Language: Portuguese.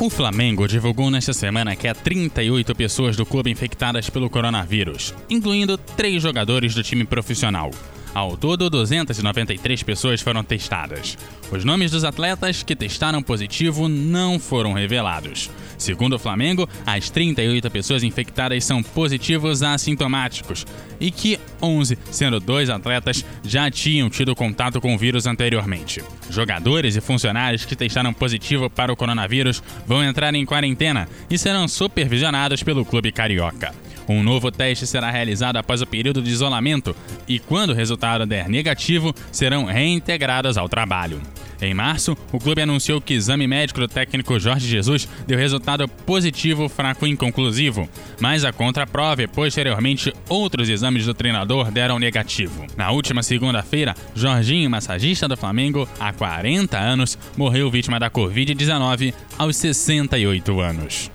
O Flamengo divulgou nesta semana que há 38 pessoas do clube infectadas pelo coronavírus, incluindo três jogadores do time profissional. Ao todo, 293 pessoas foram testadas. Os nomes dos atletas que testaram positivo não foram revelados. Segundo o Flamengo, as 38 pessoas infectadas são positivos assintomáticos e que 11, sendo dois atletas, já tinham tido contato com o vírus anteriormente. Jogadores e funcionários que testaram positivo para o coronavírus vão entrar em quarentena e serão supervisionados pelo clube carioca. Um novo teste será realizado após o período de isolamento e, quando o resultado der negativo, serão reintegrados ao trabalho. Em março, o clube anunciou que o exame médico do técnico Jorge Jesus deu resultado positivo fraco e inconclusivo, mas a contraprova e posteriormente outros exames do treinador deram negativo. Na última segunda-feira, Jorginho, massagista do Flamengo, há 40 anos, morreu vítima da Covid-19 aos 68 anos.